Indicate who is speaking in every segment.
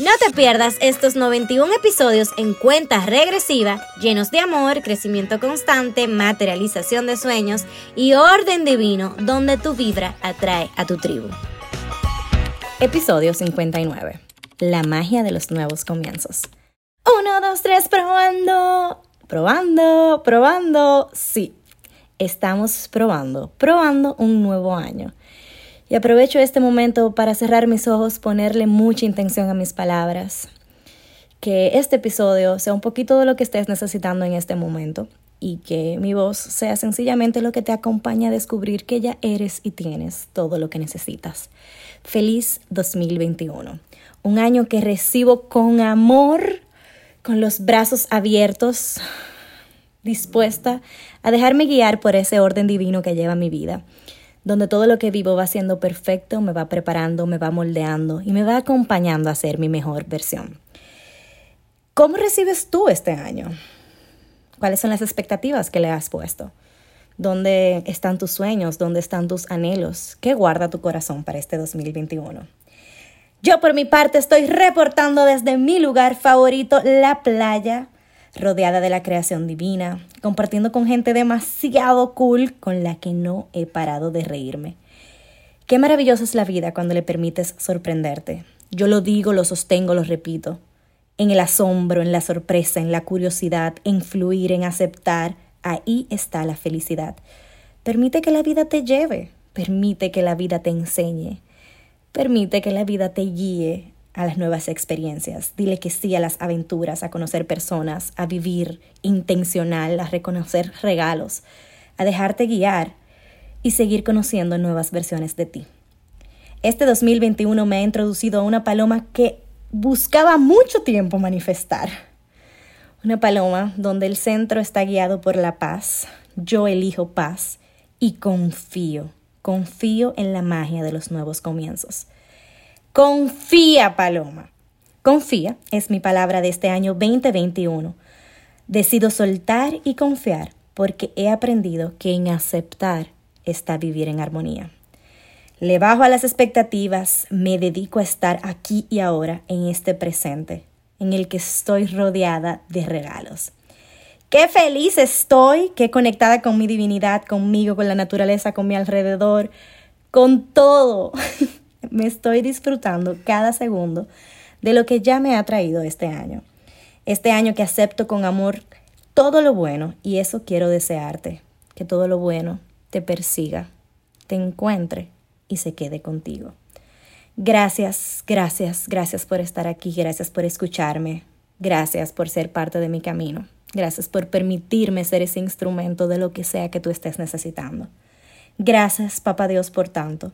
Speaker 1: No te pierdas estos 91 episodios en cuenta regresiva, llenos de amor, crecimiento constante, materialización de sueños y orden divino, donde tu vibra atrae a tu tribu. Episodio 59. La magia de los nuevos comienzos. Uno, dos, tres, probando. Probando, probando. Sí, estamos probando, probando un nuevo año. Y aprovecho este momento para cerrar mis ojos, ponerle mucha intención a mis palabras. Que este episodio sea un poquito de lo que estés necesitando en este momento y que mi voz sea sencillamente lo que te acompaña a descubrir que ya eres y tienes todo lo que necesitas. Feliz 2021. Un año que recibo con amor, con los brazos abiertos, dispuesta a dejarme guiar por ese orden divino que lleva mi vida donde todo lo que vivo va siendo perfecto, me va preparando, me va moldeando y me va acompañando a ser mi mejor versión. ¿Cómo recibes tú este año? ¿Cuáles son las expectativas que le has puesto? ¿Dónde están tus sueños? ¿Dónde están tus anhelos? ¿Qué guarda tu corazón para este 2021? Yo por mi parte estoy reportando desde mi lugar favorito, la playa rodeada de la creación divina, compartiendo con gente demasiado cool con la que no he parado de reírme. Qué maravillosa es la vida cuando le permites sorprenderte. Yo lo digo, lo sostengo, lo repito. En el asombro, en la sorpresa, en la curiosidad, en fluir, en aceptar, ahí está la felicidad. Permite que la vida te lleve, permite que la vida te enseñe, permite que la vida te guíe a las nuevas experiencias. Dile que sí a las aventuras, a conocer personas, a vivir intencional, a reconocer regalos, a dejarte guiar y seguir conociendo nuevas versiones de ti. Este 2021 me ha introducido a una paloma que buscaba mucho tiempo manifestar. Una paloma donde el centro está guiado por la paz. Yo elijo paz y confío, confío en la magia de los nuevos comienzos. Confía, Paloma. Confía es mi palabra de este año 2021. Decido soltar y confiar porque he aprendido que en aceptar está vivir en armonía. Le bajo a las expectativas, me dedico a estar aquí y ahora en este presente, en el que estoy rodeada de regalos. Qué feliz estoy, qué conectada con mi divinidad, conmigo, con la naturaleza, con mi alrededor, con todo. me estoy disfrutando cada segundo de lo que ya me ha traído este año. Este año que acepto con amor todo lo bueno y eso quiero desearte, que todo lo bueno te persiga, te encuentre y se quede contigo. Gracias, gracias, gracias por estar aquí, gracias por escucharme, gracias por ser parte de mi camino, gracias por permitirme ser ese instrumento de lo que sea que tú estés necesitando. Gracias, Papá Dios, por tanto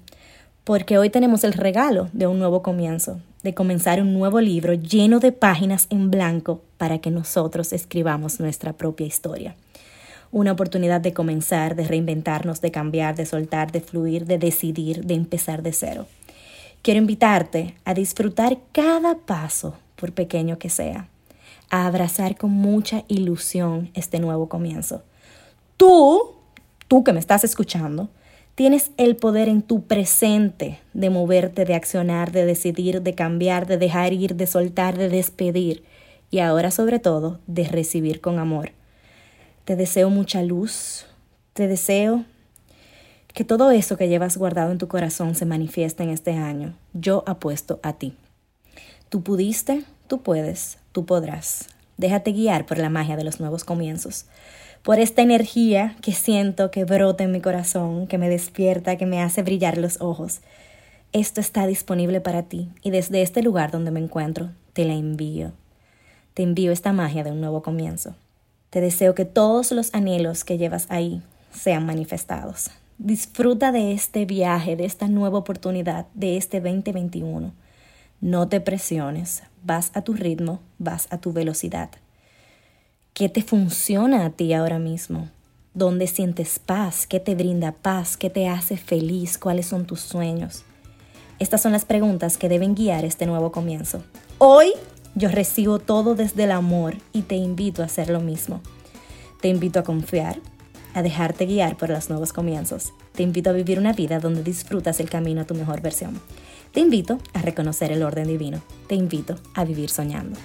Speaker 1: porque hoy tenemos el regalo de un nuevo comienzo, de comenzar un nuevo libro lleno de páginas en blanco para que nosotros escribamos nuestra propia historia. Una oportunidad de comenzar, de reinventarnos, de cambiar, de soltar, de fluir, de decidir, de empezar de cero. Quiero invitarte a disfrutar cada paso, por pequeño que sea, a abrazar con mucha ilusión este nuevo comienzo. Tú, tú que me estás escuchando, Tienes el poder en tu presente de moverte, de accionar, de decidir, de cambiar, de dejar ir, de soltar, de despedir y ahora sobre todo de recibir con amor. Te deseo mucha luz, te deseo que todo eso que llevas guardado en tu corazón se manifieste en este año. Yo apuesto a ti. Tú pudiste, tú puedes, tú podrás. Déjate guiar por la magia de los nuevos comienzos por esta energía que siento que brota en mi corazón, que me despierta, que me hace brillar los ojos. Esto está disponible para ti y desde este lugar donde me encuentro te la envío. Te envío esta magia de un nuevo comienzo. Te deseo que todos los anhelos que llevas ahí sean manifestados. Disfruta de este viaje, de esta nueva oportunidad, de este 2021. No te presiones, vas a tu ritmo, vas a tu velocidad. ¿Qué te funciona a ti ahora mismo? ¿Dónde sientes paz? ¿Qué te brinda paz? ¿Qué te hace feliz? ¿Cuáles son tus sueños? Estas son las preguntas que deben guiar este nuevo comienzo. Hoy yo recibo todo desde el amor y te invito a hacer lo mismo. Te invito a confiar, a dejarte guiar por los nuevos comienzos. Te invito a vivir una vida donde disfrutas el camino a tu mejor versión. Te invito a reconocer el orden divino. Te invito a vivir soñando.